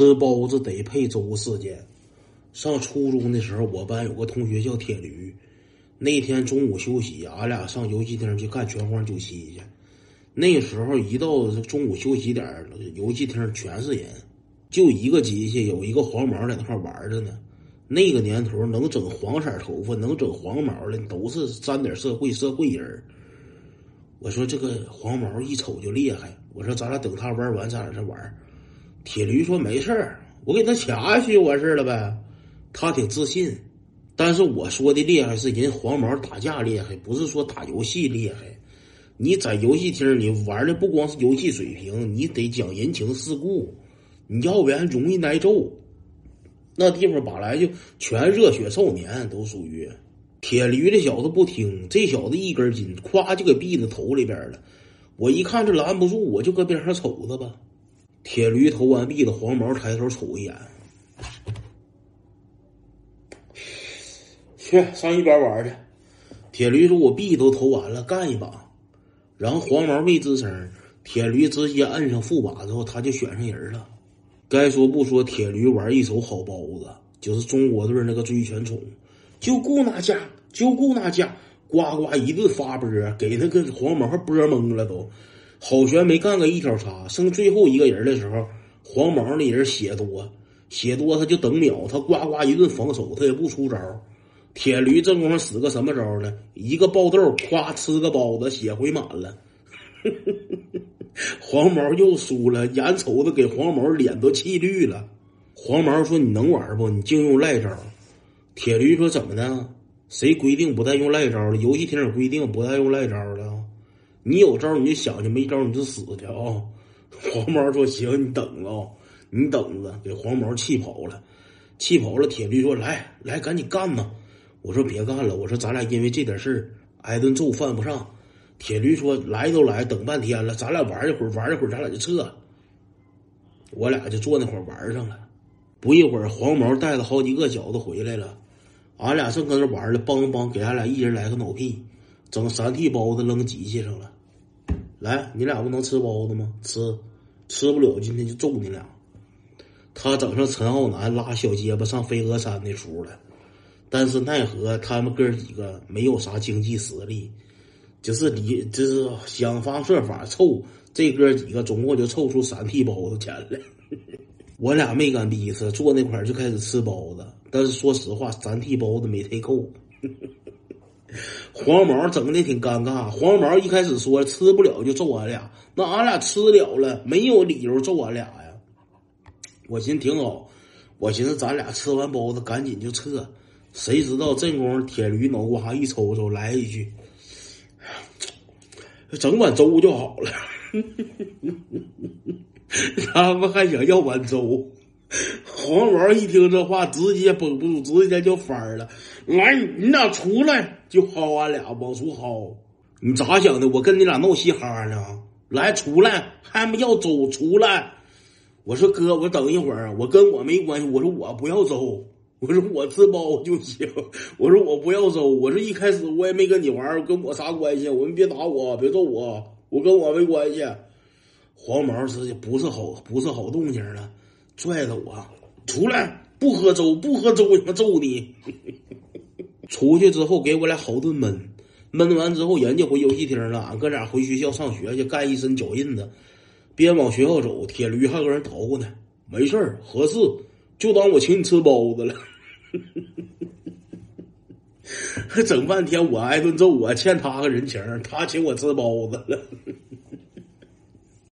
吃包子得配粥事件。上初中的时候，我班有个同学叫铁驴。那天中午休息，俺俩上游戏厅去干拳皇九七去。那时候一到中午休息点游戏厅全是人，就一个机器，有一个黄毛在那块玩着呢。那个年头能整黄色头发、能整黄毛的，都是沾点社会社会人我说这个黄毛一瞅就厉害。我说咱俩等他玩完，咱俩再玩。铁驴说没事儿，我给他掐下去就完事了呗。他挺自信，但是我说的厉害是人黄毛打架厉害，不是说打游戏厉害。你在游戏厅你玩的不光是游戏水平，你得讲人情世故，你要不然容易挨揍。那地方本来就全热血少年，都属于铁驴这小子不听，这小子一根筋，咵就给毙在头里边了。我一看这拦不住，我就搁边上瞅着吧。铁驴投完币的，黄毛抬头瞅一眼，去上一边玩去。铁驴说：“我币都投完了，干一把。”然后黄毛没吱声，铁驴直接摁上副把之后，他就选上人了。该说不说，铁驴玩一手好包子，就是中国队那个追拳宠，就顾那家，就顾那家，呱呱一顿发波，给那个黄毛波懵了都。好悬没干个一条叉，剩最后一个人的时候，黄毛那人血多，血多他就等秒，他呱呱一顿防守，他也不出招。铁驴这功夫使个什么招呢？一个爆豆，咵吃个包子，血回满了。黄毛又输了，眼瞅着给黄毛脸都气绿了。黄毛说：“你能玩不？你净用赖招。”铁驴说：“怎么的？谁规定不带用赖招了？游戏厅有规定不带用赖招了。”你有招你就想去，没招你就死去啊！黄毛说：“行，你等啊，你等着。”给黄毛气跑了，气跑了。铁驴说：“来来，赶紧干呐！”我说：“别干了。”我说：“咱俩因为这点事儿挨顿揍犯不上。”铁驴说：“来都来，等半天了，咱俩玩一会儿，玩一会儿，咱俩就撤。”我俩就坐那会儿玩上了。不一会儿，黄毛带了好几个小子回来了，俺俩正搁那玩呢，梆梆给俺俩一人来个脑屁。整三屉包子扔机器上了，来，你俩不能吃包子吗？吃，吃不了，今天就揍你俩。他整上陈浩南拉小结巴上飞鹅山的出了，但是奈何他们哥几个没有啥经济实力，就是你就是想方设法凑这哥几个，总共就凑出三屉包子钱来。我俩没敢逼死，坐那块就开始吃包子，但是说实话，三屉包子没忒够。黄毛整的挺尴尬。黄毛一开始说吃不了就揍俺俩，那俺俩吃了了，没有理由揍俺俩呀。我寻思挺好，我寻思咱俩吃完包子赶紧就撤。谁知道这功夫铁驴脑瓜一抽抽来一句：“ 整碗粥就好了。”他们还想要碗粥。黄毛一听这话，直接绷不住，直接就翻了。来，你俩出来，就薅俺俩往出薅。你咋想的？我跟你俩闹嘻哈呢？来，出来，还不要走？出来！我说哥，我等一会儿，我跟我没关系。我说我不要走，我说我吃包就行。我说我不要走。我说一开始我也没跟你玩，跟我啥关系？我们别打我，别揍我，我跟我没关系。黄毛直接不是好，不是好动静了。拽着我出来，不喝粥，不喝粥，我他妈揍你！出去之后给我俩好顿闷，闷完之后人家回游戏厅了，俺哥俩回学校上学去，干一身脚印子，边往学校走，铁驴还搁人捣鼓呢。没事儿，合适，就当我请你吃包子了。整半天我挨顿揍，我欠他个人情，他请我吃包子了。